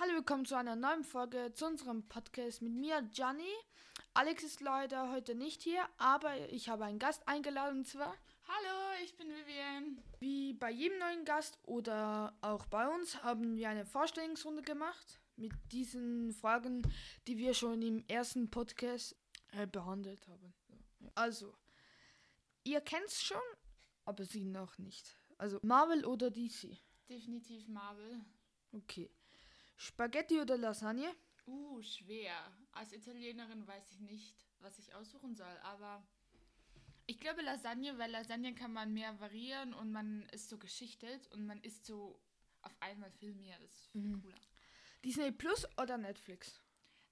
Hallo, willkommen zu einer neuen Folge zu unserem Podcast mit mir, Gianni. Alex ist leider heute nicht hier, aber ich habe einen Gast eingeladen und zwar. Hallo, ich bin Vivian. Wie bei jedem neuen Gast oder auch bei uns haben wir eine Vorstellungsrunde gemacht mit diesen Fragen, die wir schon im ersten Podcast äh, behandelt haben. Also, ihr kennt es schon, aber sie noch nicht. Also Marvel oder DC? Definitiv Marvel. Okay. Spaghetti oder Lasagne? Uh, schwer. Als Italienerin weiß ich nicht, was ich aussuchen soll, aber ich glaube Lasagne, weil Lasagne kann man mehr variieren und man ist so geschichtet und man isst so auf einmal viel mehr. Das ist viel Mhm. cooler. Disney Plus oder Netflix?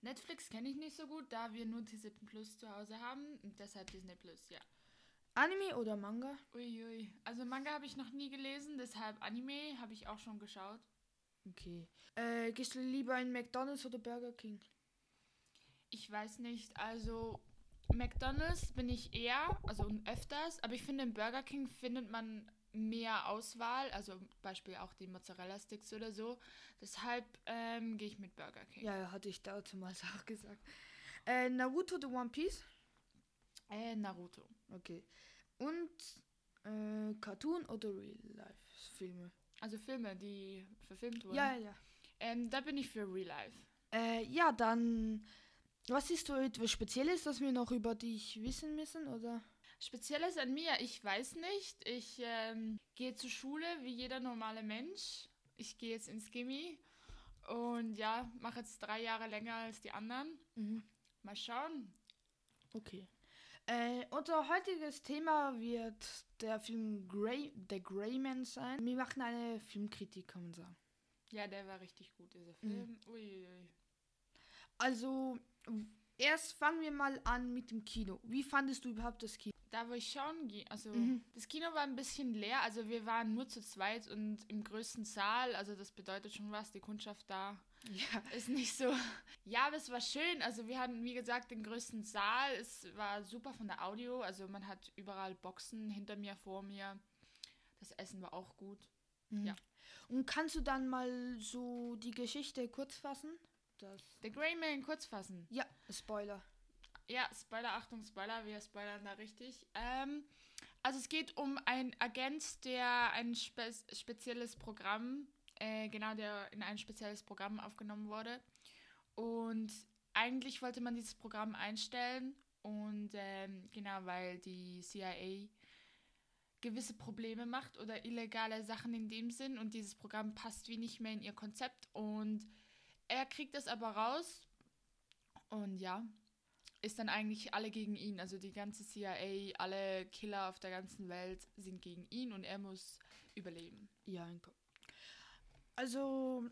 Netflix kenne ich nicht so gut, da wir nur Disney Plus zu Hause haben und deshalb Disney Plus, ja. Anime oder Manga? Uiui. Also Manga habe ich noch nie gelesen, deshalb Anime habe ich auch schon geschaut. Okay. Äh, gehst du lieber in McDonalds oder Burger King? Ich weiß nicht, also McDonald's bin ich eher, also öfters, aber ich finde im Burger King findet man mehr Auswahl, also Beispiel auch die Mozzarella-Sticks oder so. Deshalb ähm, gehe ich mit Burger King. Ja, hatte ich damals auch gesagt. Äh, Naruto oder One Piece? Äh, Naruto. Okay. Und äh, Cartoon oder Real-Life-Filme? Also Filme, die verfilmt wurden. Ja, ja. Ähm, da bin ich für Real Life. Äh, ja, dann. Was ist so etwas Spezielles, das wir noch über dich wissen müssen, oder? Spezielles an mir, ich weiß nicht. Ich ähm, gehe zur Schule wie jeder normale Mensch. Ich gehe jetzt ins Gimmi und ja, mache jetzt drei Jahre länger als die anderen. Mhm. Mal schauen. Okay. Äh, unser heutiges thema wird der Film Grey, The Grey Man sein. Wir machen eine Filmkritik, kann man sagen. Ja, der war richtig gut, dieser Film. Uiuiui. Also, erst fangen wir mal an mit dem Kino. Wie fandest du überhaupt das Kino? Da, wo ich schauen gehe, also Mhm. das Kino war ein bisschen leer. Also wir waren nur zu zweit und im größten Saal. Also das bedeutet schon was, die Kundschaft da Ja. ist nicht so. Ja, aber es war schön. Also wir hatten, wie gesagt, den größten Saal. Es war super von der Audio. Also man hat überall Boxen hinter mir, vor mir. Das Essen war auch gut. Ja. Und kannst du dann mal so die Geschichte kurz fassen? Das The Grey Man kurz fassen. ja, Spoiler. Ja, Spoiler, Achtung, Spoiler, wir spoilern da richtig. Ähm, also es geht um einen Agent, der ein spe spezielles Programm, äh, genau, der in ein spezielles Programm aufgenommen wurde. Und eigentlich wollte man dieses Programm einstellen und ähm, genau, weil die CIA gewisse Probleme macht oder illegale Sachen in dem Sinn und dieses Programm passt wie nicht mehr in ihr Konzept und er kriegt das aber raus und ja, ist dann eigentlich alle gegen ihn. Also die ganze CIA, alle Killer auf der ganzen Welt sind gegen ihn und er muss überleben. Ja, also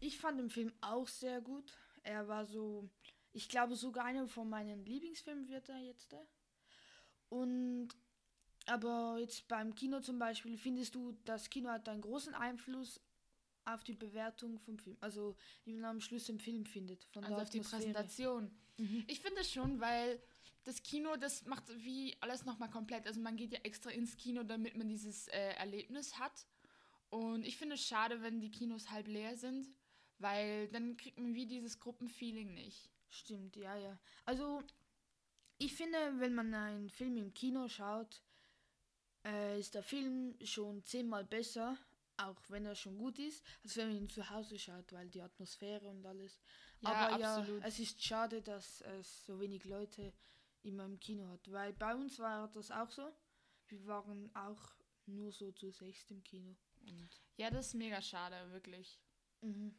ich fand den Film auch sehr gut. Er war so, ich glaube sogar einer von meinen Lieblingsfilmen wird er jetzt. Und aber jetzt beim Kino zum Beispiel, findest du, das Kino hat einen großen Einfluss auf die Bewertung vom Film? Also wie man am Schluss den Film findet. Von Also der auf die. Präsentation. Mhm. Ich finde schon, weil das Kino, das macht wie alles nochmal komplett. Also man geht ja extra ins Kino, damit man dieses äh, Erlebnis hat. Und ich finde es schade, wenn die Kinos halb leer sind, weil dann kriegt man wie dieses Gruppenfeeling nicht. Stimmt, ja, ja. Also, ich finde, wenn man einen Film im Kino schaut, äh, ist der Film schon zehnmal besser, auch wenn er schon gut ist, als wenn man ihn zu Hause schaut, weil die Atmosphäre und alles. Ja, Aber absolut. ja, es ist schade, dass es so wenig Leute immer im Kino hat, weil bei uns war das auch so. Wir waren auch nur so zu sechst im Kino. Und Ja, das ist mega schade, wirklich. Mhm.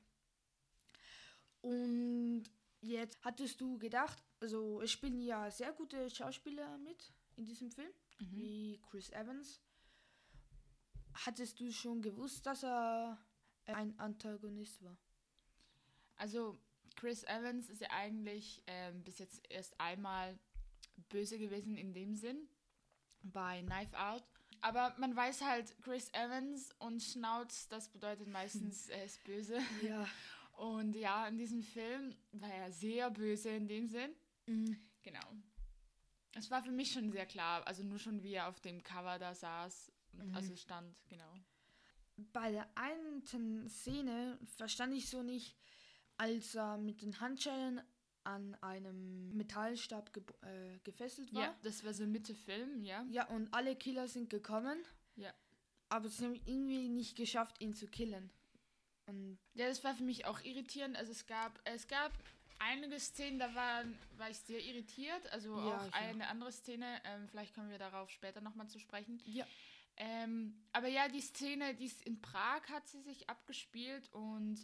Und jetzt hattest du gedacht, also es spielen ja sehr gute Schauspieler mit in diesem Film, Mhm. wie Chris Evans. Hattest du schon gewusst, dass er ein Antagonist war? Also Chris Evans ist ja eigentlich ähm, bis jetzt erst einmal böse gewesen in dem Sinn bei Knife Out. Aber man weiß halt, Chris Evans und Schnauz, das bedeutet meistens, er ist böse. Ja. Und ja, in diesem Film war er sehr böse in dem Sinn. Genau. Es war für mich schon sehr klar, also nur schon wie er auf dem Cover da saß mhm. also stand, genau. Bei der einen Szene verstand ich so nicht, als er mit den Handschellen an einem Metallstab ge äh, gefesselt war. Ja, das war so Mitte Film, ja. Ja, und alle Killer sind gekommen. Ja. Aber sie haben irgendwie nicht geschafft, ihn zu killen. Und ja, das war für mich auch irritierend. Also es gab, es gab einige Szenen, da war, war ich sehr irritiert. Also ja, auch eine ja. andere Szene, ähm, vielleicht kommen wir darauf später nochmal zu sprechen. Ja. Ähm, aber ja, die Szene, die ist in Prag hat sie sich abgespielt und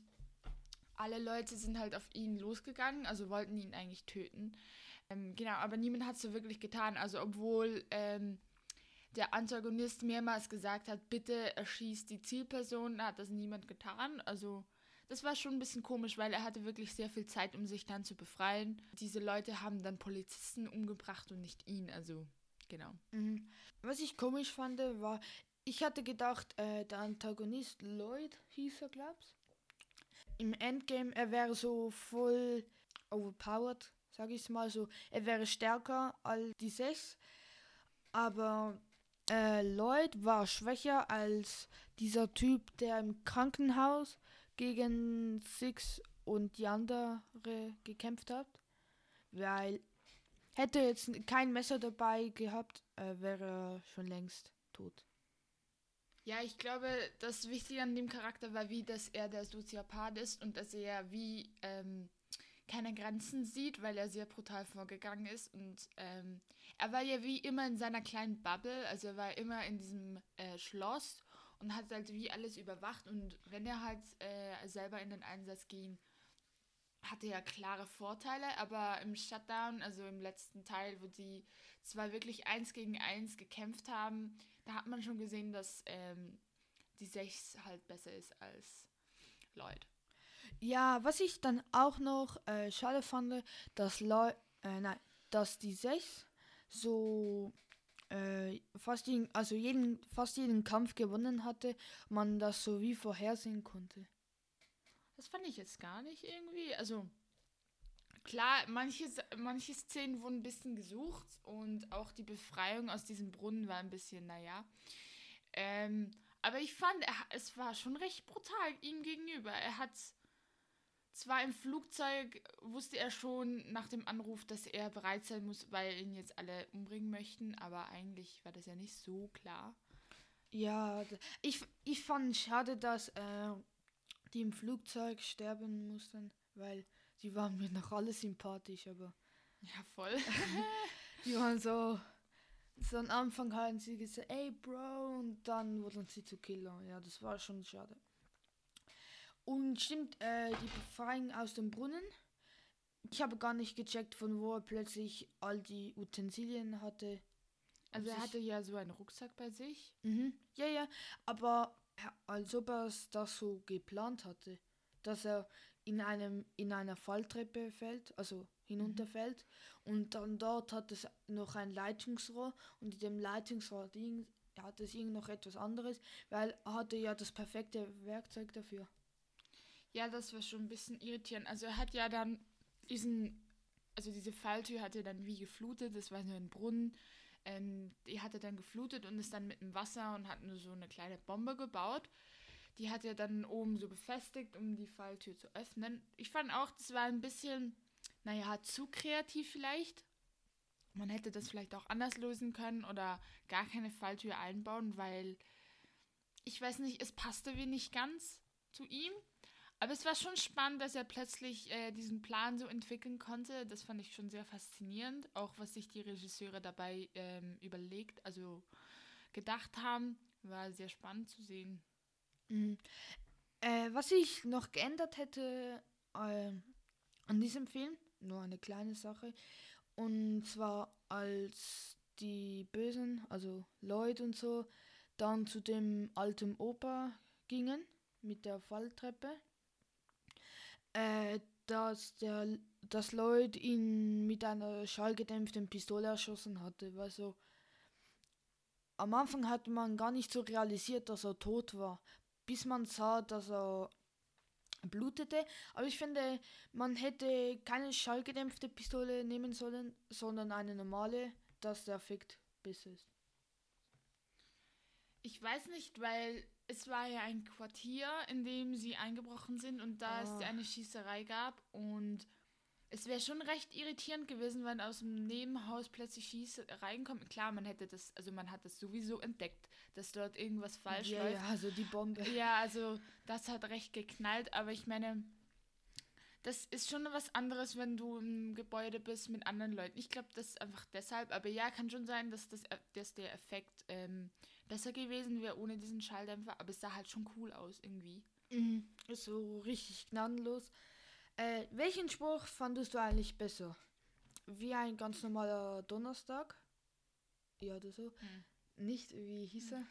alle Leute sind halt auf ihn losgegangen, also wollten ihn eigentlich töten. Ähm, genau, aber niemand hat es so wirklich getan. Also obwohl ähm, der Antagonist mehrmals gesagt hat, bitte erschießt die Zielperson, hat das niemand getan. Also das war schon ein bisschen komisch, weil er hatte wirklich sehr viel Zeit, um sich dann zu befreien. Diese Leute haben dann Polizisten umgebracht und nicht ihn, also genau. Mhm. Was ich komisch fand, war, ich hatte gedacht, äh, der Antagonist Lloyd hieß er, glaub's. Im Endgame, er wäre so voll overpowered, sag ich mal so. Er wäre stärker als die sechs. Aber äh, Lloyd war schwächer als dieser Typ, der im Krankenhaus gegen Six und die andere gekämpft hat. Weil hätte jetzt kein Messer dabei gehabt, äh, wäre er schon längst tot. Ja, ich glaube, das Wichtige an dem Charakter war, wie, dass er der Soziopath ist und dass er wie ähm, keine Grenzen sieht, weil er sehr brutal vorgegangen ist. Und ähm, er war ja wie immer in seiner kleinen Bubble, also er war immer in diesem äh, Schloss und hat halt wie alles überwacht. Und wenn er halt äh, selber in den Einsatz ging, hatte er klare Vorteile, aber im Shutdown, also im letzten Teil, wo die zwar wirklich eins gegen eins gekämpft haben, da hat man schon gesehen, dass ähm, die 6 halt besser ist als Lloyd. Ja, was ich dann auch noch äh, schade fand, dass Lloyd, äh, nein, dass die 6 so äh, fast jeden, also jeden, fast jeden Kampf gewonnen hatte, man das so wie vorhersehen konnte. Das fand ich jetzt gar nicht irgendwie. Also klar, manche, manche Szenen wurden ein bisschen gesucht und auch die Befreiung aus diesem Brunnen war ein bisschen, naja. Ähm, aber ich fand, er, es war schon recht brutal ihm gegenüber. Er hat zwar im Flugzeug wusste er schon nach dem Anruf, dass er bereit sein muss, weil ihn jetzt alle umbringen möchten, aber eigentlich war das ja nicht so klar. Ja, ich, ich fand schade, dass äh, die im Flugzeug sterben mussten, weil die waren mir noch alle sympathisch, aber. Ja, voll. die waren so. So am Anfang haben sie gesagt, ey Bro, und dann wurden sie zu Killer. Ja, das war schon schade. Und stimmt, äh, die Befreiung aus dem Brunnen. Ich habe gar nicht gecheckt, von wo er plötzlich all die Utensilien hatte. Also er hatte ja so einen Rucksack bei sich. Mhm. Ja, ja, aber als ob er das so geplant hatte, dass er in einem in einer Falltreppe fällt, also hinunterfällt mhm. und dann dort hat es noch ein Leitungsrohr und in dem Leitungsrohr hat es irgend noch etwas anderes, weil er hatte ja das perfekte Werkzeug dafür. Ja, das war schon ein bisschen irritierend. Also er hat ja dann diesen, also diese Falltür hat er dann wie geflutet, das war so ein Brunnen. Ähm, die hat er dann geflutet und ist dann mit dem Wasser und hat nur so eine kleine Bombe gebaut. Die hat er dann oben so befestigt, um die Falltür zu öffnen. Ich fand auch, das war ein bisschen, naja, zu kreativ vielleicht. Man hätte das vielleicht auch anders lösen können oder gar keine Falltür einbauen, weil ich weiß nicht, es passte wie nicht ganz zu ihm. Aber es war schon spannend, dass er plötzlich äh, diesen Plan so entwickeln konnte. Das fand ich schon sehr faszinierend. Auch was sich die Regisseure dabei ähm, überlegt, also gedacht haben, war sehr spannend zu sehen. Mhm. Äh, was ich noch geändert hätte äh, an diesem Film, nur eine kleine Sache, und zwar als die Bösen, also Lloyd und so, dann zu dem alten Opa gingen mit der Falltreppe äh, dass der dass Lloyd ihn mit einer schallgedämpften Pistole erschossen hatte. Weil so am Anfang hat man gar nicht so realisiert, dass er tot war, bis man sah, dass er blutete. Aber ich finde, man hätte keine schallgedämpfte Pistole nehmen sollen, sondern eine normale, dass der Effekt besser ist. Ich weiß nicht, weil es war ja ein Quartier, in dem sie eingebrochen sind und da es Ah. eine Schießerei gab und es wäre schon recht irritierend gewesen, wenn aus dem Nebenhaus plötzlich Schießereien kommen. Klar, man hätte das, also man hat das sowieso entdeckt, dass dort irgendwas falsch ja, läuft. ja, also die Bombe. Ja, also das hat recht geknallt, aber ich meine, das ist schon was anderes, wenn du im Gebäude bist mit anderen Leuten. Ich glaube, das ist einfach deshalb, aber ja, kann schon sein, dass, das, dass der Effekt ähm, besser gewesen wäre ohne diesen Schalldämpfer, aber es sah halt schon cool aus irgendwie. Mhm. So richtig gnadenlos. Äh, welchen Spruch fandest du eigentlich besser? Wie ein ganz normaler Donnerstag? Ja, oder so. Hm. Nicht, wie hieß er?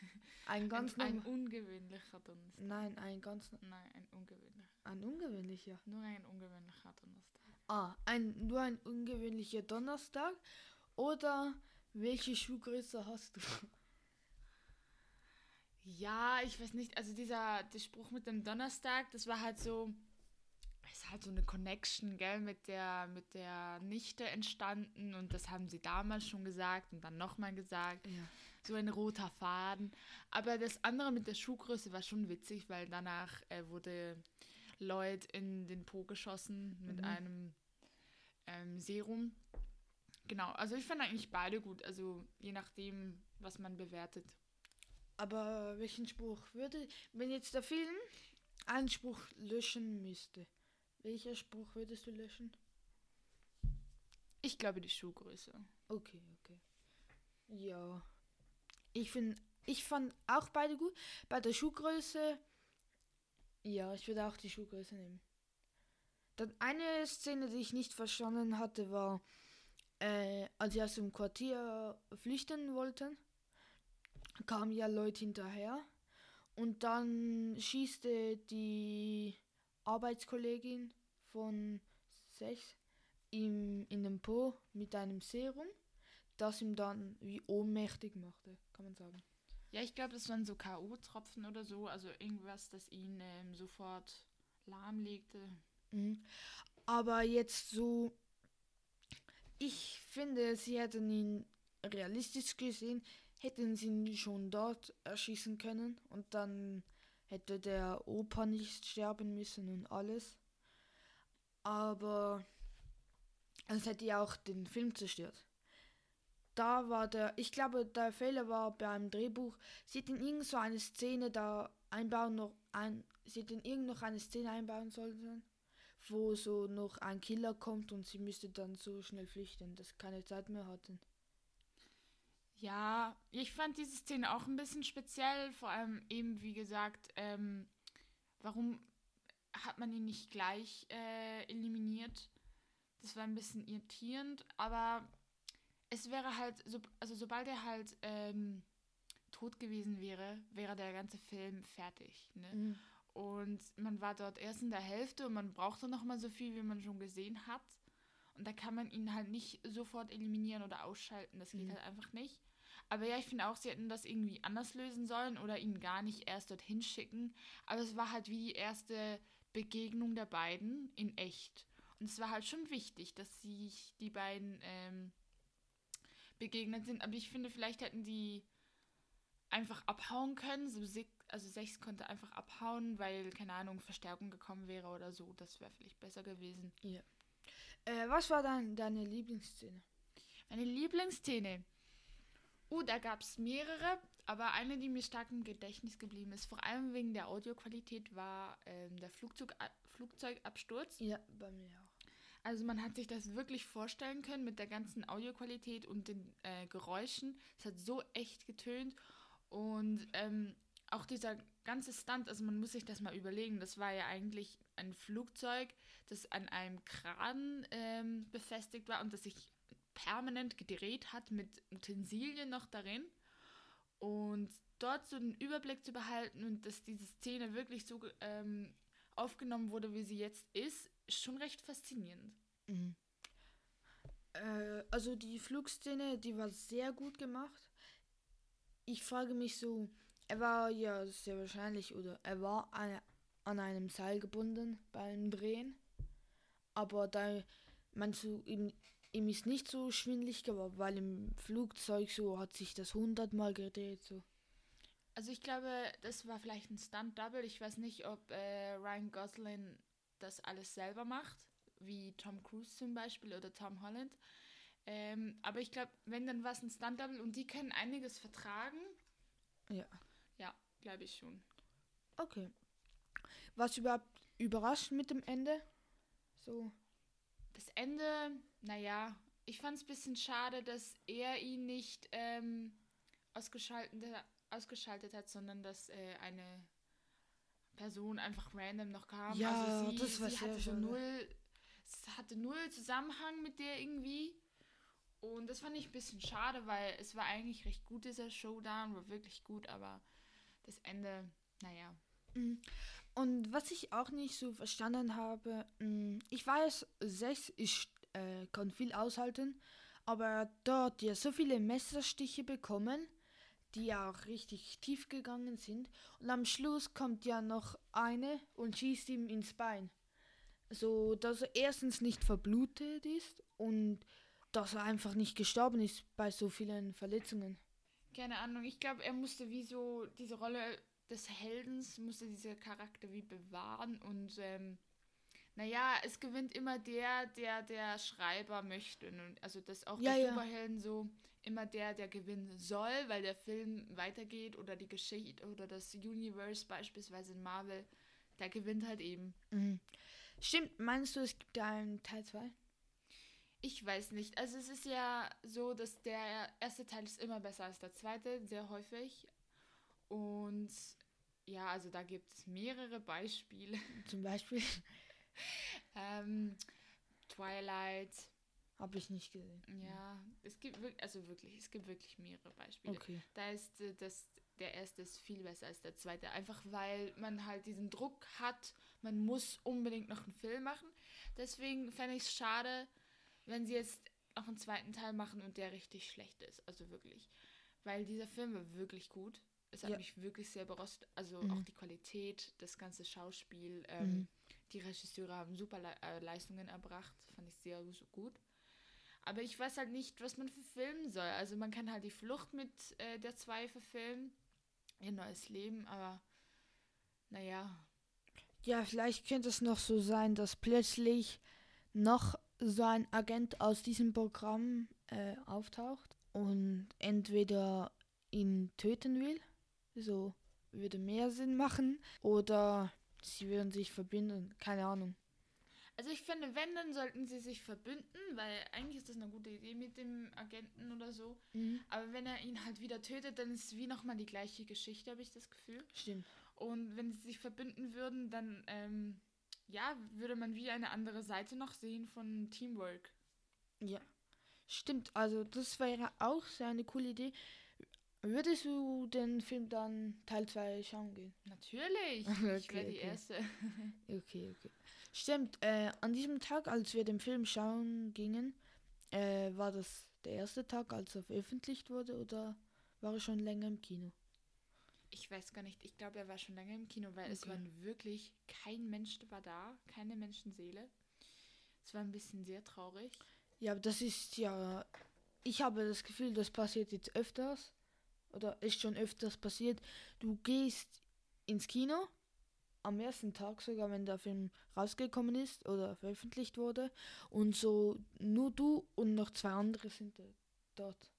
Ein ganz ein, ein ungewöhnlicher Donnerstag. Nein, ein ganz Nein, ein ungewöhnlicher. ein ungewöhnlicher. Nur ein ungewöhnlicher Donnerstag. Ah, ein nur ein ungewöhnlicher Donnerstag oder welche Schuhgröße hast du? Ja, ich weiß nicht, also dieser der Spruch mit dem Donnerstag, das war halt so, es ist halt so eine Connection, gell, mit der, mit der Nichte entstanden und das haben sie damals schon gesagt und dann nochmal gesagt, Ja. so ein roter Faden. Aber das andere mit der Schuhgröße war schon witzig, weil danach äh, wurde Lloyd in den Po geschossen mit Mhm. einem ähm, Serum. Genau, also ich fand eigentlich beide gut, also je nachdem, was man bewertet. Aber welchen Spruch würde, wenn jetzt der Film einen Spruch löschen müsste, welcher Spruch würdest du löschen? Ich glaube die Schuhgröße. Okay, okay. Ja. Ich finde, ich fand auch beide gut. Bei der Schuhgröße, ja, ich würde auch die Schuhgröße nehmen. Dann eine Szene, die ich nicht verstanden hatte, war, äh, als sie aus dem Quartier flüchten wollten, kamen ja Leute hinterher und dann schießte die Arbeitskollegin von Sech ihm in den Po mit einem Serum, das ihm dann wie ohnmächtig machte, kann man sagen. Ja, ich glaube, das waren so K.O.-Tropfen oder so, also irgendwas, das ihn ähm, sofort lahmlegte. Mhm. Aber jetzt so, ich finde, sie hätten ihn realistisch gesehen, hätten sie ihn schon dort erschießen können und dann hätte der Opa nicht sterben müssen und alles. Aber es hätte ja auch den Film zerstört. Da war der, ich glaube, der Fehler war beim Drehbuch. Sie hätten irgend so eine Szene da einbauen noch ein, sie hätten irgend noch eine Szene einbauen sollen, wo so noch ein Killer kommt und sie müsste dann so schnell flüchten, dass sie keine Zeit mehr hatten. Ja, ich fand diese Szene auch ein bisschen speziell, vor allem eben, wie gesagt, ähm, warum hat man ihn nicht gleich äh, eliminiert? Das war ein bisschen irritierend, aber es wäre halt, so, also sobald er halt ähm, tot gewesen wäre, wäre der ganze Film fertig. Ne? Mhm. Und man war dort erst in der Hälfte und man brauchte noch mal so viel, wie man schon gesehen hat. Und da kann man ihn halt nicht sofort eliminieren oder ausschalten. Das geht Mhm. halt einfach nicht. Aber ja, ich finde auch, sie hätten das irgendwie anders lösen sollen oder ihn gar nicht erst dorthin schicken. Aber es war halt wie die erste Begegnung der beiden in echt. Und es war halt schon wichtig, dass sich die beiden ähm, begegnet sind. Aber ich finde, vielleicht hätten die einfach abhauen können. So Sig also Sechs konnte einfach abhauen, weil, keine Ahnung, Verstärkung gekommen wäre oder so. Das wäre vielleicht besser gewesen. Äh, was war dann deine Lieblingsszene? Meine Lieblingsszene. Uh, da gab es mehrere, aber eine, die mir stark im Gedächtnis geblieben ist, vor allem wegen der Audioqualität, war ähm, der Flugzeug Flugzeugabsturz. Ja, bei mir auch. Also man hat sich das wirklich vorstellen können mit der ganzen Audioqualität und den äh, Geräuschen. Es hat so echt getönt. Und ähm, auch dieser ganze Stunt, also man muss sich das mal überlegen, das war ja eigentlich ein Flugzeug, das an einem Kran ähm, befestigt war und das sich permanent gedreht hat mit Utensilien noch darin. Und dort so den Überblick zu behalten und dass diese Szene wirklich so ähm, aufgenommen wurde, wie sie jetzt ist, ist schon recht faszinierend. Mhm. Äh, also die Flugszene, die war sehr gut gemacht. Ich frage mich so, er war ja sehr wahrscheinlich oder er war an, an einem Seil gebunden beim Drehen. Aber da meinst du, ihm, ihm ist nicht so schwindlig geworden, weil im Flugzeug so hat sich das hundertmal gedreht. So. Also ich glaube, das war vielleicht ein Stunt-Double. Ich weiß nicht, ob äh, Ryan Gosling das alles selber macht, wie Tom Cruise zum Beispiel oder Tom Holland. Ähm, aber ich glaube, wenn dann war es ein Stunt-Double und die können einiges vertragen. Ja. Glaube ich schon. Okay. Was überhaupt überrascht mit dem Ende? So. Das Ende, naja, ich fand es ein bisschen schade, dass er ihn nicht ähm, ausgeschaltet, ausgeschaltet hat, sondern dass äh, eine Person einfach random noch kam. Ja, also sie, das war sie hatte schade. null, es hatte null Zusammenhang mit der irgendwie. Und das fand ich ein bisschen schade, weil es war eigentlich recht gut, dieser Showdown, war wirklich gut, aber das Ende, naja. Mhm. Und was ich auch nicht so verstanden habe, mh, ich weiß, sechs ist, äh, kann viel aushalten, aber dort ja so viele Messerstiche bekommen, die ja auch richtig tief gegangen sind. Und am Schluss kommt ja noch eine und schießt ihm ins Bein. So, dass er erstens nicht verblutet ist und dass er einfach nicht gestorben ist bei so vielen Verletzungen. Keine Ahnung, ich glaube, er musste wie so diese Rolle des Heldens, musste dieser Charakter wie bewahren und ähm, naja, es gewinnt immer der, der der Schreiber möchte. Also das auch Ja, bei ja. Superhelden so, immer der, der gewinnen soll, weil der Film weitergeht oder die Geschichte oder das Universe beispielsweise in Marvel, der gewinnt halt eben. Mhm. Stimmt, meinst du, es gibt da einen Teil 2? Ich weiß nicht. Also es ist ja so, dass der erste Teil ist immer besser als der zweite, sehr häufig. Und ja, also da gibt es mehrere Beispiele. Zum Beispiel? ähm, Twilight. Habe ich nicht gesehen. Ja, es gibt wirklich, also wirklich, es gibt wirklich mehrere Beispiele. Okay. Da ist äh, das, der erste ist viel besser als der zweite. Einfach weil man halt diesen Druck hat, man muss unbedingt noch einen Film machen. Deswegen fände ich es schade, wenn sie jetzt noch einen zweiten Teil machen und der richtig schlecht ist. Also wirklich. Weil dieser Film war wirklich gut. Es hat Ja. mich wirklich sehr berostet. Also Mhm. auch die Qualität, das ganze Schauspiel. Ähm, Mhm. Die Regisseure haben super Le äh, Leistungen erbracht. Fand ich sehr gut. Aber ich weiß halt nicht, was man verfilmen soll. Also man kann halt die Flucht mit äh, der 2 verfilmen. Ihr neues Leben, aber naja. Ja, vielleicht könnte es noch so sein, dass plötzlich noch so ein Agent aus diesem Programm äh, auftaucht und entweder ihn töten will, so würde mehr Sinn machen, oder sie würden sich verbinden, keine Ahnung. Also ich finde, wenn, dann sollten sie sich verbünden, weil eigentlich ist das eine gute Idee mit dem Agenten oder so. Aber wenn er ihn halt wieder tötet, dann ist es wie nochmal die gleiche Geschichte, habe ich das Gefühl. Stimmt. Und wenn sie sich verbünden würden, dann ähm, ja, würde man wie eine andere Seite noch sehen von Teamwork. Ja. Stimmt, also das wäre auch so eine coole Idee. Würdest du den Film dann Teil 2 schauen gehen? Natürlich. ich Okay, wäre die okay. Erste. Okay, okay. Stimmt, äh, an diesem Tag, als wir den Film schauen gingen, äh, war das der erste Tag, als er veröffentlicht wurde oder war er schon länger im Kino? Ich weiß gar nicht. Ich glaube, er war schon lange im Kino, weil es Okay. war wirklich kein Mensch war da, keine Menschenseele. Es war ein bisschen sehr traurig. Ja, aber das ist ja, ich habe das Gefühl, das passiert jetzt öfters oder ist schon öfters passiert. Du gehst ins Kino am ersten Tag sogar, wenn der Film rausgekommen ist oder veröffentlicht wurde und so nur du und noch zwei andere sind dort.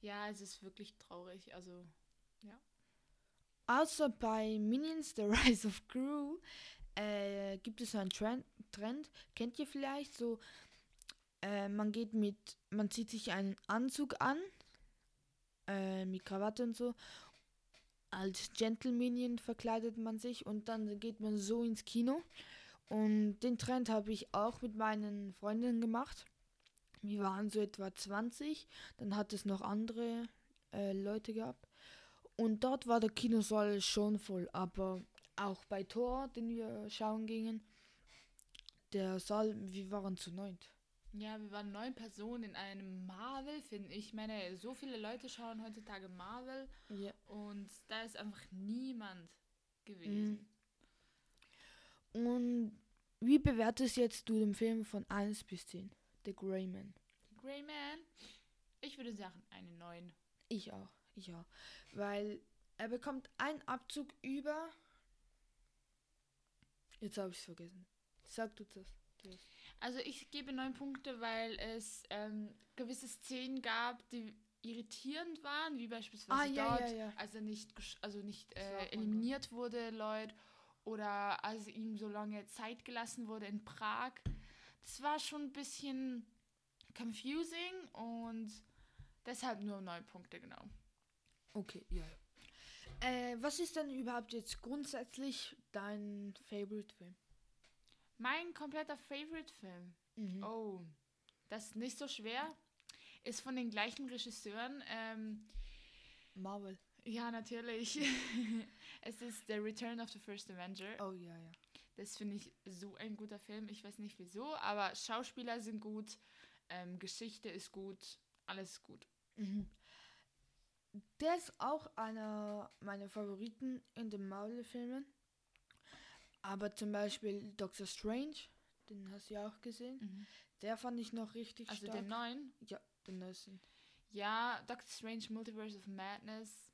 Ja, es ist wirklich traurig. Also, Außer bei Minions The Rise of Gru äh, gibt es einen Trend, Trend, kennt ihr vielleicht so, äh, man geht mit, man zieht sich einen Anzug an, äh, mit Krawatte und so, als Gentle Minion verkleidet man sich und dann geht man so ins Kino und den Trend habe ich auch mit meinen Freundinnen gemacht. Wir waren so etwa 20, dann hat es noch andere äh, Leute gehabt. Und dort war der Kinosaal schon voll, aber auch bei Tor, den wir schauen gingen, der Saal, wir waren zu neunt. ja, wir waren neun Personen in einem Marvel-Film. Ich meine, so viele Leute schauen heutzutage Marvel Ja. und da ist einfach niemand gewesen. Und wie bewertest jetzt du den Film von 1 bis 10? The Grey Man. Grey Man, ich würde sagen, eine 9. Ich auch, auch. Weil Er bekommt einen Abzug über. Jetzt habe ich es vergessen. Sag du das. Also ich gebe neun Punkte, weil es ähm, gewisse Szenen gab, die irritierend waren, wie beispielsweise Ah, ja, dort, ja, ja. als er nicht, also nicht äh, eliminiert wurde, Lloyd, oder als ihm so lange Zeit gelassen wurde in Prag. Das war schon ein bisschen confusing und deshalb nur neun Punkte, genau. Okay, ja. Äh, was ist denn überhaupt jetzt grundsätzlich dein Favorite-Film? Mein kompletter Favorite-Film. Mhm. Oh, das ist nicht so schwer. Ist von den gleichen Regisseuren. Ähm, Marvel. ja, natürlich. es ist The Return of the First Avenger. Oh ja, ja. Das finde ich so ein guter Film. Ich weiß nicht wieso, aber Schauspieler sind gut, ähm, Geschichte ist gut, alles ist gut. Mhm. Der ist auch einer meiner Favoriten in den Marvel-Filmen. Aber zum Beispiel Doctor Strange, den hast du ja auch gesehen. Der fand ich noch richtig Also stark. den neuen. ja, den neuesten. Ja, Doctor Strange Multiverse of Madness.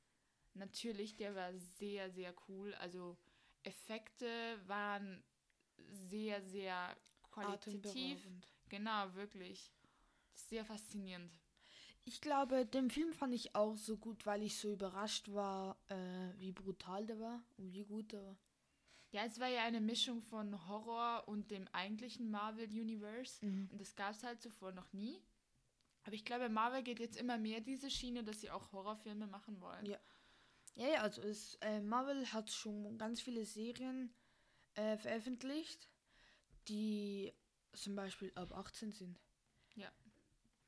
Natürlich, der war sehr, sehr cool. Also Effekte waren sehr, sehr qualitativ. Genau, wirklich. Sehr faszinierend. Ich glaube, den Film fand ich auch so gut, weil ich so überrascht war, äh, wie brutal der war und wie gut der war. Ja, es war ja eine Mischung von Horror und dem eigentlichen Marvel Universe. Mhm. Und das gab es halt zuvor noch nie. Aber ich glaube, Marvel geht jetzt immer mehr diese Schiene, dass sie auch Horrorfilme machen wollen. Ja. Ja, ja, also es, äh, Marvel hat schon ganz viele Serien äh, veröffentlicht, die zum Beispiel ab 18 sind.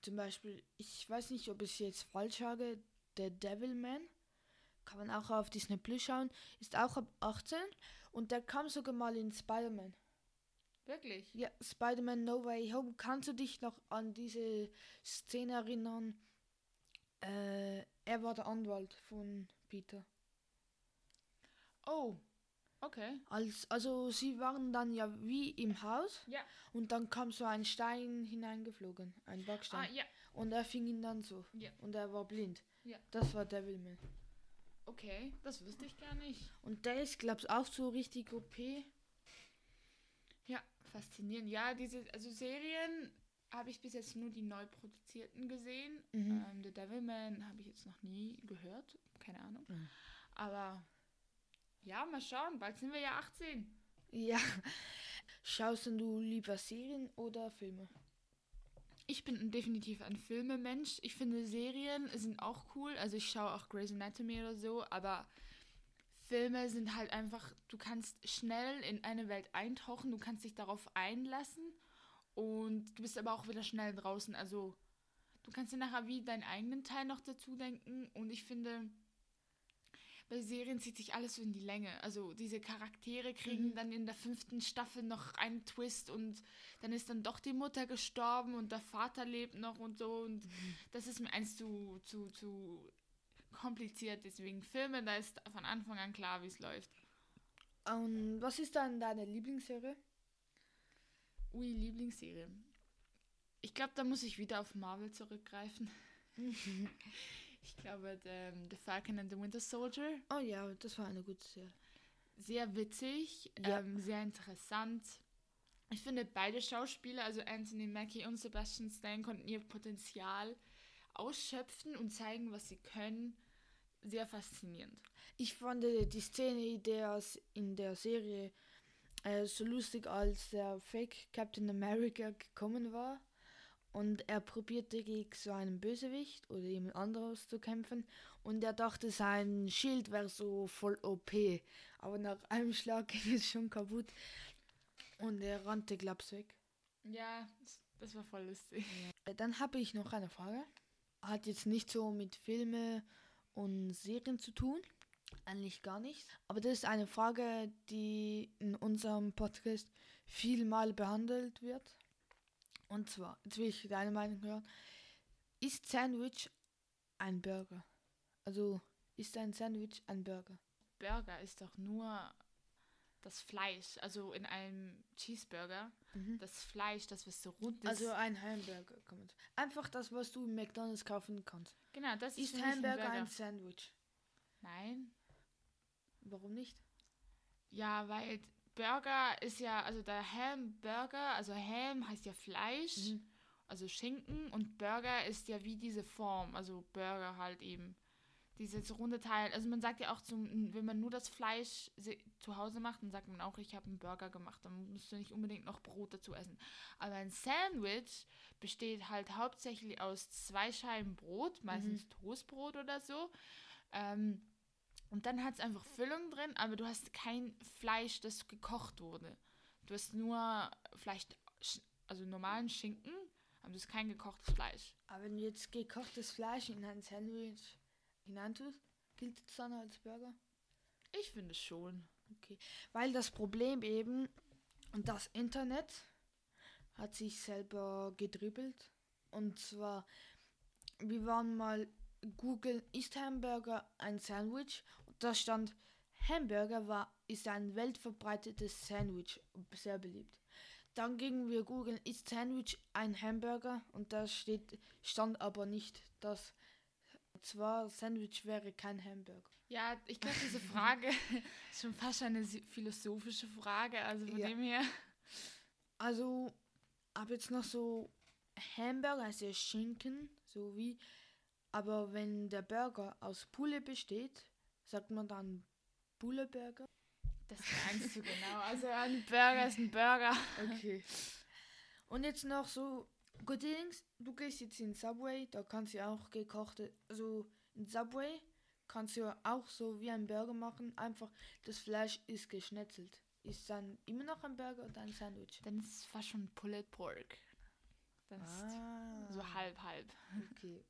Zum Beispiel, ich weiß nicht, ob ich es jetzt falsch sage, der Devilman, kann man auch auf Disney Plus schauen, ist auch ab 18 und der kam sogar mal in Spider-Man. Wirklich? Ja, Spider-Man No Way Home. Kannst du dich noch an diese Szene erinnern? Äh, er war der Anwalt von Peter. Oh, okay. Als, also sie waren dann ja wie im Haus Ja. und dann kam so ein Stein hineingeflogen, ein Ah, Backstein. ja. Und er fing ihn dann so. Ja. Und er war blind. Ja. Das war Devilman. Okay, das wusste ich gar nicht. Und der ist, glaub's, auch so richtig OP. Ja, faszinierend. Ja, diese, also Serien habe ich bis jetzt nur die neu produzierten gesehen. Mhm. Ähm, The Devilman habe ich jetzt noch nie gehört. Keine Ahnung. Mhm. Aber ja, mal schauen. Bald sind wir ja 18. Ja. Schaust denn du lieber Serien oder Filme? Ich bin definitiv ein Filmemensch. Ich finde Serien sind auch cool. Also ich schaue auch Grey's Anatomy oder so, aber Filme sind halt einfach, du kannst schnell in eine Welt eintauchen, du kannst dich darauf einlassen und du bist aber auch wieder schnell draußen. Also du kannst dir nachher wie deinen eigenen Teil noch dazu denken und ich finde, bei Serien zieht sich alles so in die Länge. Also diese Charaktere kriegen Mhm. dann in der fünften Staffel noch einen Twist und dann ist dann doch die Mutter gestorben und der Vater lebt noch und so. Und das ist mir eins zu, zu, zu kompliziert. Deswegen Filme, da ist von Anfang an klar, wie es läuft. Und was ist dann deine Lieblingsserie? Ui, Lieblingsserie. Ich glaube, da muss ich wieder auf Marvel zurückgreifen. ich glaube, ähm, The Falcon and the Winter Soldier. Oh ja, das war eine gute Serie. sehr witzig, Ja. ähm, sehr interessant. Ich finde, beide Schauspieler, also Anthony Mackie und Sebastian Stan, konnten ihr Potenzial ausschöpfen und zeigen, was sie können. Sehr faszinierend. Ich fand die Szene der, in der Serie äh, so lustig, als der Fake Captain America gekommen war und er probierte gegen so einen Bösewicht oder jemand anderes zu kämpfen und er dachte, sein Schild wäre so voll OP, aber nach einem Schlag ging es schon kaputt und er rannte glaub's weg. Ja, das, war voll lustig. Dann habe ich noch eine Frage. Hat jetzt nicht so mit Filme und Serien zu tun. Eigentlich gar nicht. Aber das ist eine Frage, die in unserem Podcast vielmal behandelt wird. Und zwar, jetzt will ich deine Meinung hören. Ist Sandwich ein Burger? Also, ist ein Sandwich ein Burger? Burger ist doch nur das Fleisch, also in einem Cheeseburger, Mhm. das Fleisch, das was so rund ist. Also ein Hamburger. kann. Einfach das, was du im McDonalds kaufen kannst. genau, das ist Ist ein Hamburger Burger. ein Sandwich? Nein, Warum nicht? Ja, weil Burger ist ja, also der Hamburger, also Ham heißt ja Fleisch, Mhm. also Schinken und Burger ist ja wie diese Form, also Burger halt eben. Dieses runde Teil, also man sagt ja auch, zum, wenn man nur das Fleisch zu Hause macht, dann sagt man auch, ich habe einen Burger gemacht, dann musst du nicht unbedingt noch Brot dazu essen. Aber ein Sandwich besteht halt hauptsächlich aus zwei Scheiben Brot, meistens Toastbrot oder so. Ähm, und dann hat es einfach Füllung drin, aber du hast kein Fleisch, das gekocht wurde. Du hast nur vielleicht, also normalen Schinken, aber du hast kein gekochtes Fleisch. Aber wenn du jetzt gekochtes Fleisch in ein Sandwich hineintust, gilt es dann als Burger? Ich finde schon. Okay. Weil das Problem eben, und das Internet hat sich selber gedribbelt. Und zwar, wir waren mal Google ist Hamburger ein Sandwich da stand Hamburger war ist ein weltverbreitetes Sandwich, sehr beliebt. Dann gingen wir googeln ist Sandwich ein Hamburger und da steht stand aber nicht, dass zwar Sandwich wäre kein Hamburger. Ja, ich glaube, diese Frage ist schon fast eine philosophische Frage, also von Ja. dem her. Also, ab jetzt noch so Hamburger, also Schinken, so wie. Aber wenn der Burger aus Pulle besteht, sagt man dann Bulleburger. Das meinst du genau. Also ein Burger ist ein Burger. Okay. Und jetzt noch so Dings. Du gehst jetzt in Subway, da kannst du auch gekochte, also in Subway kannst du auch so wie ein Burger machen. Einfach das Fleisch ist geschnetzelt. Ist dann immer noch ein Burger oder ein Sandwich? Dann ist es fast schon Pulled Pork. Das ist Ah. so halb, halb. Okay.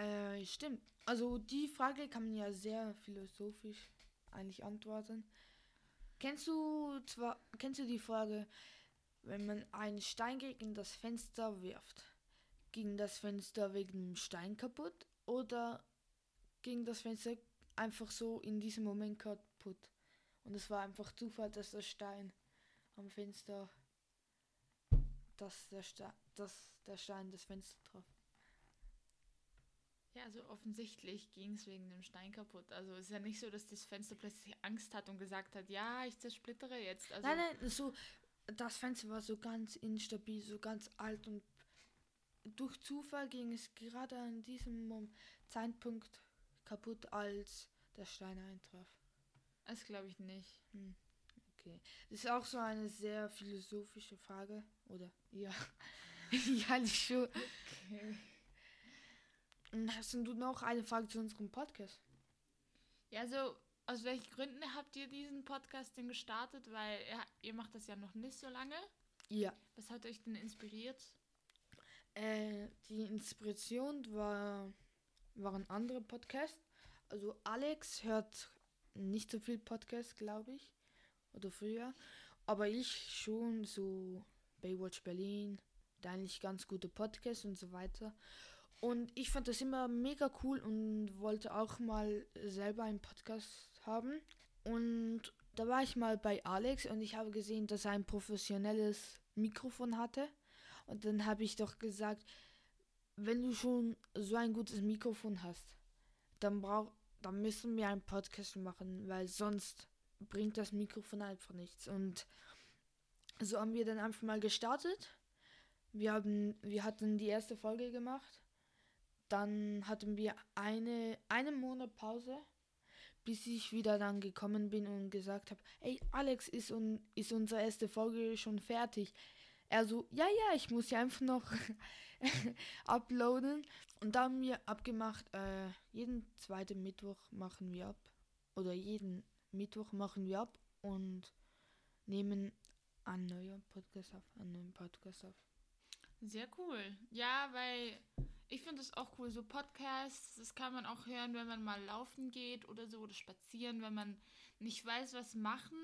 Äh, stimmt. Also die Frage kann man ja sehr philosophisch eigentlich antworten. Kennst du zwar, kennst du die Frage, wenn man einen Stein gegen das Fenster wirft, ging das Fenster wegen dem Stein kaputt oder ging das Fenster einfach so in diesem Moment kaputt? Und es war einfach Zufall, dass der Stein am Fenster, dass der, Ste dass der Stein das Fenster traf. Ja, also offensichtlich ging es wegen dem Stein kaputt. Also es ist ja nicht so, dass das Fenster plötzlich Angst hat und gesagt hat, ja, ich zersplittere jetzt. Also, nein, nein, so, das Fenster war so ganz instabil, so ganz alt und durch Zufall ging es gerade an diesem Zeitpunkt kaputt, als der Stein eintraf. Das glaube ich nicht. Okay. Das ist auch so eine sehr philosophische Frage, oder? Ja. ja, schon. Und Hast du noch eine Frage zu unserem Podcast? Ja, also aus welchen Gründen habt ihr diesen Podcast denn gestartet? Weil ihr, ihr macht das ja noch nicht so lange. Ja. Was hat euch denn inspiriert? Äh, die Inspiration war, waren andere Podcasts. Also Alex hört nicht so viel Podcasts, glaube ich. Oder früher. Aber ich schon so Baywatch Berlin, der eigentlich ganz gute Podcasts und so weiter. Und ich fand das immer mega cool und wollte auch mal selber einen Podcast haben. Und da war ich mal bei Alex und ich habe gesehen, dass er ein professionelles Mikrofon hatte. Und dann habe ich doch gesagt, wenn du schon so ein gutes Mikrofon hast, dann brauch, dann müssen wir einen Podcast machen, weil sonst bringt das Mikrofon einfach nichts. Und so haben wir dann einfach mal gestartet. Wir haben, wir hatten die erste Folge gemacht. Dann hatten wir eine, einen Monat Pause, bis ich wieder dann gekommen bin und gesagt habe, ey Alex, ist, un, ist unsere erste Folge schon fertig? Er so, ja, ja, ich muss ja einfach noch uploaden. Und da haben wir abgemacht, äh, jeden zweiten Mittwoch machen wir ab. Oder jeden Mittwoch machen wir ab und nehmen einen neuen Podcast auf, einen neuen Podcast auf. Sehr cool. Ja, weil ich finde es auch cool, so Podcasts, das kann man auch hören, wenn man mal laufen geht oder so oder spazieren, wenn man nicht weiß, was machen,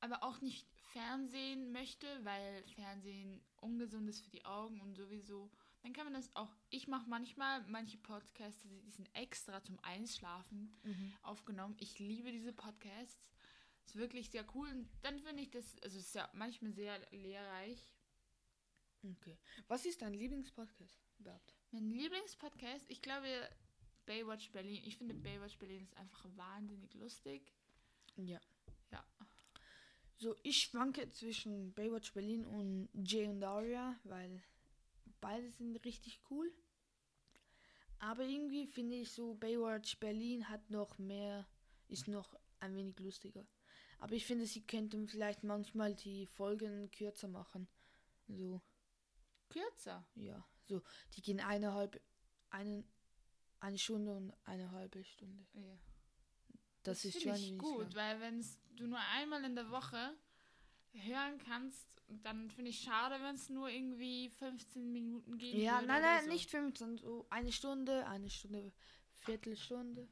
aber auch nicht Fernsehen möchte, weil Fernsehen ungesund ist für die Augen und sowieso. Dann kann man das auch. Ich mache manchmal manche Podcasts, die sind extra zum Einschlafen aufgenommen. Ich liebe diese Podcasts. Ist wirklich sehr cool. Und dann finde ich das, also es ist ja manchmal sehr lehrreich. Okay. Was ist dein Lieblingspodcast überhaupt? Mein Lieblingspodcast, ich glaube, Baywatch Berlin. Ich finde Baywatch Berlin ist einfach wahnsinnig lustig. Ja. Ja. So, ich schwanke zwischen Baywatch Berlin und Jay und Daria, weil beide sind richtig cool. Aber irgendwie finde ich so, Baywatch Berlin hat noch mehr, ist noch ein wenig lustiger. Aber ich finde, sie könnten vielleicht manchmal die Folgen kürzer machen. So, Kürzer. ja. So, die gehen eineinhalb, einen, eine Stunde und eine halbe Stunde. Ja. Das, ist finde schon ich gut, weil wenn du nur einmal in der Woche hören kannst, dann finde ich schade, wenn es nur irgendwie 15 Minuten geht. Ja, nein, nein, nicht 15, so eine Stunde, eine Stunde, Viertelstunde.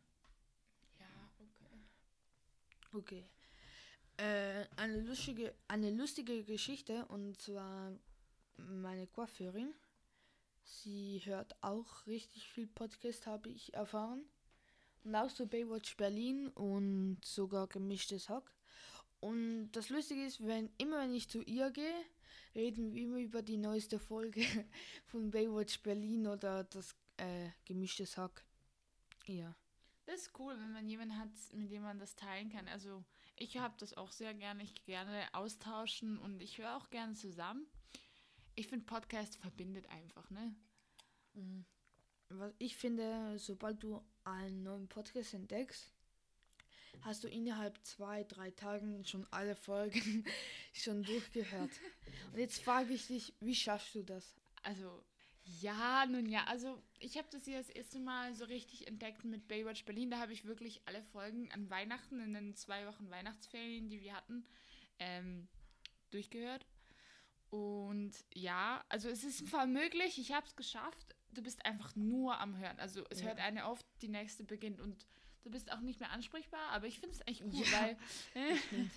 Ja, okay. Okay. Äh, eine lustige, eine lustige Geschichte und zwar meine Coiffeurin. Sie hört auch richtig viel Podcast, habe ich erfahren. Und auch so Baywatch Berlin und sogar gemischtes Hack. Und das Lustige ist, wenn immer wenn ich zu ihr gehe, reden wir immer über die neueste Folge von Baywatch Berlin oder das äh, gemischtes Hack. Ja. Das ist cool, wenn man jemanden hat, mit dem man das teilen kann. Also ich habe das auch sehr gerne. Ich gerne austauschen und ich höre auch gerne zusammen. Ich finde, Podcast verbindet einfach, ne? Was ich finde, sobald du einen neuen Podcast entdeckst, hast du innerhalb zwei, drei Tagen schon alle Folgen schon durchgehört. Und jetzt frage ich dich, wie schaffst du das? Also, ja, nun ja, also ich habe das hier das erste Mal so richtig entdeckt mit Baywatch Berlin. Da habe ich wirklich alle Folgen an Weihnachten, in den zwei Wochen Weihnachtsferien, die wir hatten, ähm, durchgehört. Und ja, also es ist im Fall möglich, ich habe es geschafft. Du bist einfach nur am Hören. Also es Ja. hört eine auf, die nächste beginnt und du bist auch nicht mehr ansprechbar, aber ich finde es echt cool, Ja, weil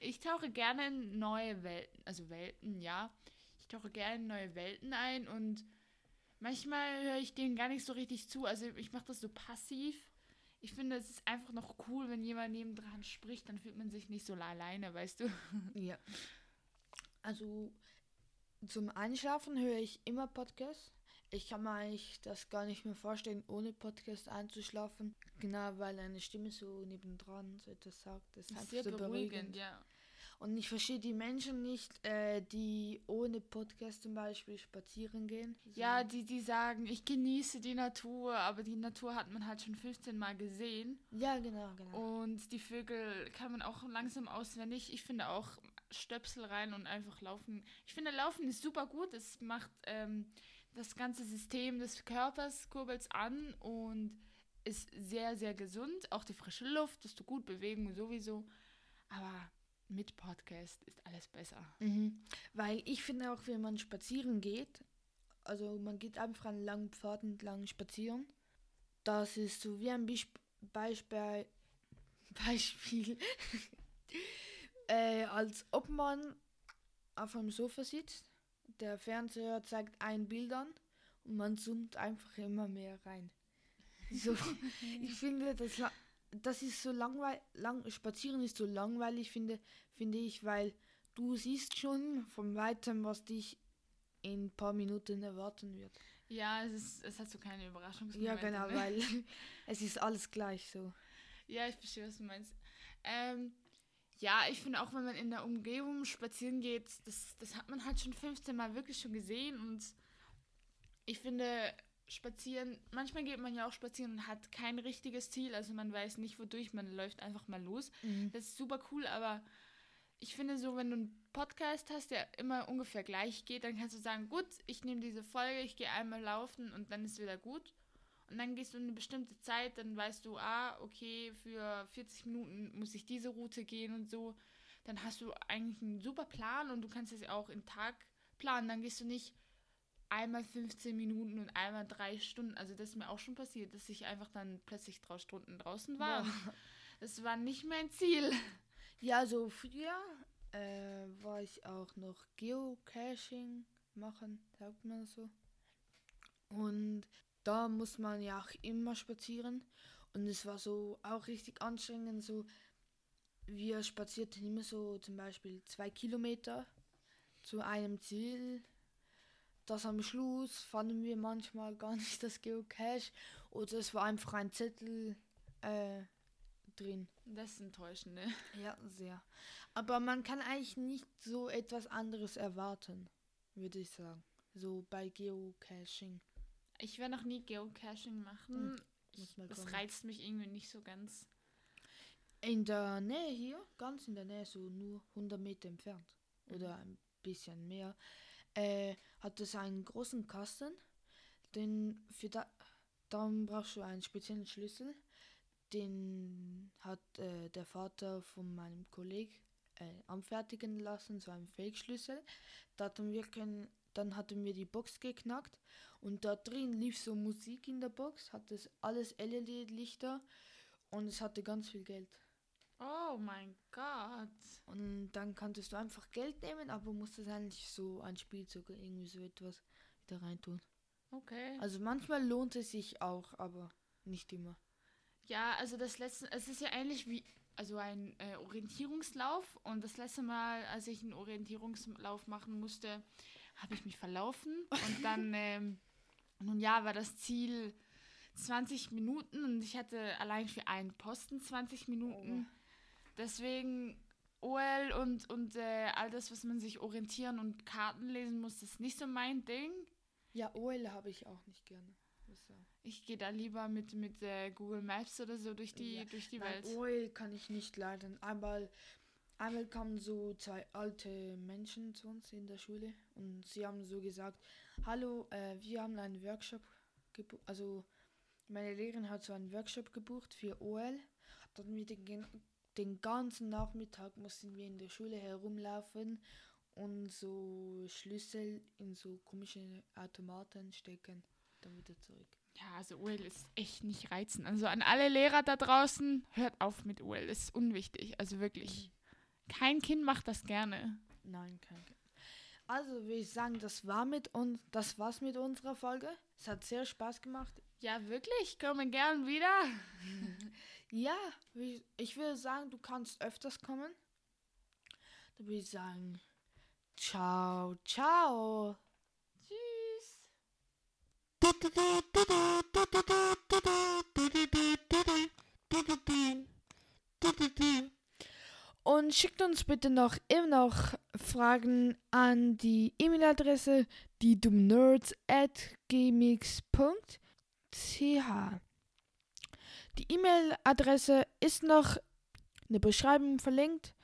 ich tauche gerne in neue Welten, also Welten, ja. Ich tauche gerne in neue Welten ein und manchmal höre ich denen gar nicht so richtig zu. Also ich mache das so passiv. Ich finde, es ist einfach noch cool, wenn jemand nebendran spricht, dann fühlt man sich nicht so alleine, weißt du? Ja. Also zum Einschlafen höre ich immer Podcasts. Ich kann mir eigentlich das gar nicht mehr vorstellen, ohne Podcast einzuschlafen. Genau, weil eine Stimme so nebendran so etwas sagt. Das ist einfach sehr so beruhigend, beruhigend. ja. Und ich verstehe die Menschen nicht, äh, die ohne Podcast zum Beispiel spazieren gehen. Ja, die, die sagen, ich genieße die Natur, aber die Natur hat man halt schon 15 Mal gesehen. Ja, genau, genau. Und die Vögel kann man auch langsam auswendig. Ich finde auch Stöpsel rein und einfach laufen. Ich finde, Laufen ist super gut. Es macht ähm, das ganze System des Körpers kurbelt's an und ist sehr, sehr gesund. Auch die frische Luft, das tut gut, Bewegung sowieso. Aber mit Podcast ist alles besser. Mhm. Weil ich finde auch, wenn man spazieren geht, also man geht einfach an langen Pfaden entlang spazieren, das ist so wie ein Beisp Beispiel, Beispiel äh, als ob man auf einem Sofa sitzt, der Fernseher zeigt ein Bild an und man zoomt einfach immer mehr rein. So, ich finde, das, das ist so langweilig, lang, spazieren ist so langweilig, finde, finde ich, weil du siehst schon von weitem, was dich in ein paar Minuten erwarten wird. Ja, es, ist, es hat so keine Überraschung. Ja, genau, weil es ist alles gleich so. Ja, ich verstehe, was du meinst. Ähm, ja, ich finde auch, wenn man in der Umgebung spazieren geht, das, das hat man halt schon 15 Mal wirklich schon gesehen und ich finde, spazieren, manchmal geht man ja auch spazieren und hat kein richtiges Ziel, also man weiß nicht, wodurch, man läuft einfach mal los. Das ist super cool, aber ich finde so, wenn du einen Podcast hast, der immer ungefähr gleich geht, dann kannst du sagen, gut, ich nehme diese Folge, ich gehe einmal laufen und dann ist wieder gut. Und dann gehst du eine bestimmte Zeit, dann weißt du, ah, okay, für 40 Minuten muss ich diese Route gehen und so. Dann hast du eigentlich einen super Plan und du kannst es auch im Tag planen. Dann gehst du nicht einmal 15 Minuten und einmal drei Stunden. Also das ist mir auch schon passiert, dass ich einfach dann plötzlich drei Stunden draußen war. Ja. Das war nicht mein Ziel. Ja, so früher äh, war ich auch noch Geocaching machen, sagt man so. Und da muss man ja auch immer spazieren. Und es war so auch richtig anstrengend. So, wir spazierten immer so zum Beispiel zwei Kilometer zu einem Ziel. das am Schluss fanden wir manchmal gar nicht das Geocache oder es war einfach ein Zettel äh, drin. Das ist enttäuschend, ne? Ja, sehr. Aber man kann eigentlich nicht so etwas anderes erwarten, würde ich sagen. So bei Geocaching. Ich werde noch nie Geocaching machen. Hm, das reizt mich irgendwie nicht so ganz. In der Nähe hier, ganz in der Nähe, so nur 100 Meter entfernt oder ein bisschen mehr, äh, hat es einen großen Kasten. Den für da, dann brauchst du einen speziellen Schlüssel. Den hat äh, der Vater von meinem Kollegen äh, anfertigen lassen, so einen Fake-Schlüssel. Da hatten wir können, dann hatten wir die Box geknackt und da drin lief so Musik in der Box, hat es alles LED-Lichter und es hatte ganz viel Geld. Oh mein Gott. Und dann konntest du einfach Geld nehmen, aber musstest eigentlich so ein Spielzeug oder irgendwie so etwas wieder reintun. Okay. Also manchmal lohnt es sich auch, aber nicht immer. Ja, also das letzte, es ist ja ähnlich wie also ein äh, Orientierungslauf und das letzte Mal, als ich einen Orientierungslauf machen musste, habe ich mich verlaufen und dann, ähm, nun ja, war das Ziel 20 Minuten und ich hatte allein für einen Posten 20 Minuten. Deswegen OL und, und äh, all das, was man sich orientieren und Karten lesen muss, ist nicht so mein Ding. Ja, OL habe ich auch nicht gerne. ich gehe da lieber mit, mit äh, Google Maps oder so durch die, Ja, durch die Nein, Welt. OL kann ich nicht leiden. Einmal, einmal kamen so zwei alte Menschen zu uns in der Schule und sie haben so gesagt, hallo, äh, wir haben einen Workshop gebucht, also meine Lehrerin hat so einen Workshop gebucht für OL. Dann wir den, den ganzen Nachmittag mussten wir in der Schule herumlaufen und so Schlüssel in so komische Automaten stecken, dann wieder zurück. Ja, also OL ist echt nicht reizend. Also an alle Lehrer da draußen, hört auf mit OL. Ist unwichtig. Also wirklich. Kein Kind macht das gerne. Nein, kein Kind. Also würde ich sagen, das war mit uns, das war's mit unserer Folge. Es hat sehr Spaß gemacht. Ja, wirklich? Kommen gern wieder. Ja, ich würde sagen, du kannst öfters kommen. Da würde ich sagen, ciao, ciao. Tschüss. Und schickt uns bitte noch immer noch Fragen an die E-Mail-Adresse die. Die E-Mail-Adresse ist noch in der Beschreibung verlinkt.